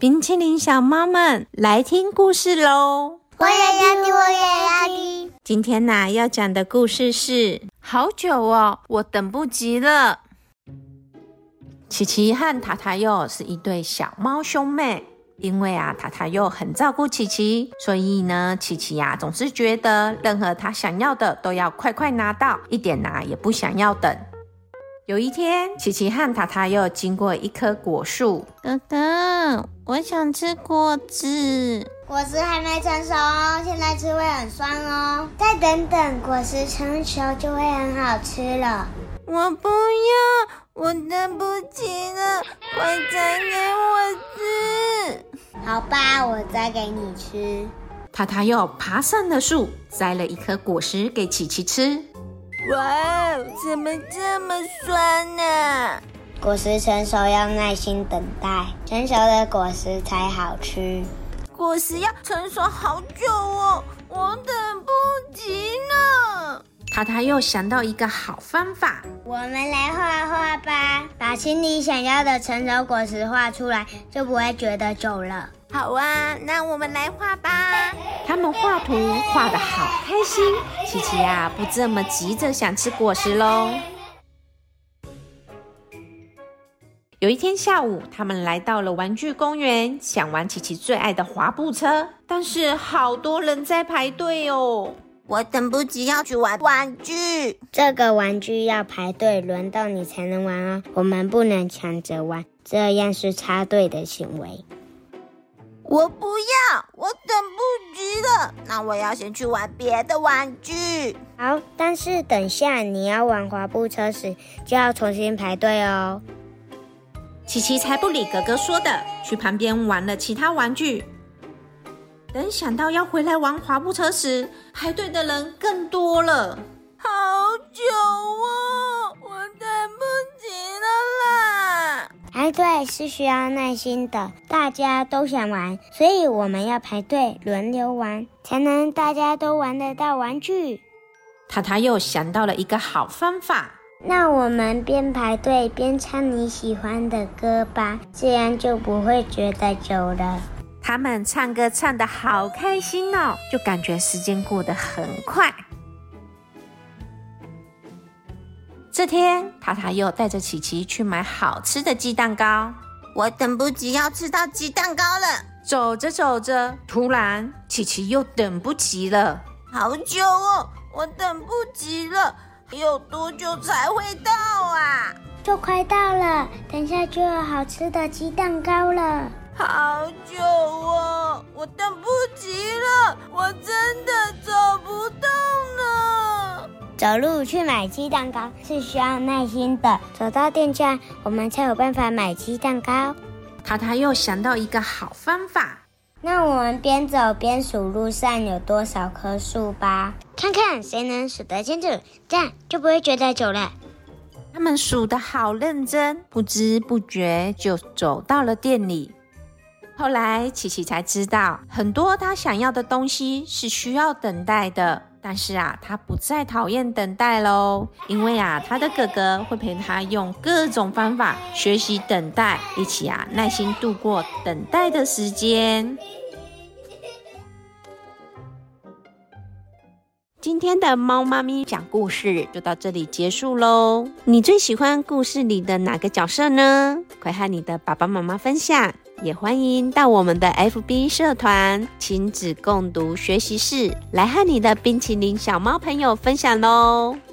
冰淇淋小猫们来听故事喽！我也要听，我也要听。今天呢、要讲的故事是好久哦，我等不及了。琪琪和塔塔又是一对小猫兄妹。因为啊，塔塔又很照顾琪琪，所以呢，琪琪呀、总是觉得任何他想要的都要快快拿到，一点呐、也不想要等。有一天，琪琪和塔塔又经过一棵果树，哥哥，我想吃果子。果实还没成熟哦，现在吃会很酸哦。再等等，果实成熟就会很好吃了。我不要，我等不及了，快摘给我吃！好吧，我摘给你吃。塔塔又爬上了树，摘了一颗果实给琪琪吃。哇，怎么这么酸呢、果实成熟要耐心等待，成熟的果实才好吃。果实要成熟好久哦，我等不及了。塔塔又想到一个好方法，我们来画画吧，把心里想要的成熟果实画出来，就不会觉得久了。好啊，那我们来画吧。他们画图画得好开心，琪琪呀、不这么急着想吃果实喽。有一天下午，他们来到了玩具公园，想玩琪琪最爱的滑步车，但是好多人在排队哦。我等不及要去玩玩具。这个玩具要排队轮到你才能玩哦，我们不能抢着玩，这样是插队的行为。我不要，我等不及了。那我要先去玩别的玩具。好，但是等下你要玩滑步车时，就要重新排队哦。琪琪才不理哥哥说的，去旁边玩了其他玩具。等想到要回来玩滑步车时，排队的人更多了。好久哦，排队是需要耐心的，大家都想玩，所以我们要排队轮流玩，才能大家都玩得到玩具。塔塔又想到了一个好方法，那我们边排队边唱你喜欢的歌吧，这样就不会觉得久了。他们唱歌唱得好开心哦，就感觉时间过得很快。这天，塔塔又带着琪琪去买好吃的鸡蛋糕。我等不及要吃到鸡蛋糕了。走着走着，突然琪琪又等不及了。好久哦，我等不及了，有多久才会到啊？就快到了，等下就有好吃的鸡蛋糕了。好久哦，我等不及了，我真走路去买鸡蛋糕是需要耐心的，走到店家，我们才有办法买鸡蛋糕。塔塔又想到一个好方法，那我们边走边数路上有多少棵树吧，看看谁能数得清楚，这样就不会觉得久了。他们数得好认真，不知不觉就走到了店里。后来，琪琪才知道，很多他想要的东西是需要等待的。但是啊，他不再讨厌等待喽，因为啊，他的哥哥会陪他用各种方法学习等待，一起啊耐心度过等待的时间。今天的猫妈咪讲故事就到这里结束喽。你最喜欢故事里的哪个角色呢？快和你的爸爸妈妈分享，也欢迎到我们的 FB 社团亲子共读学习室来和你的冰淇淋小猫朋友分享喽。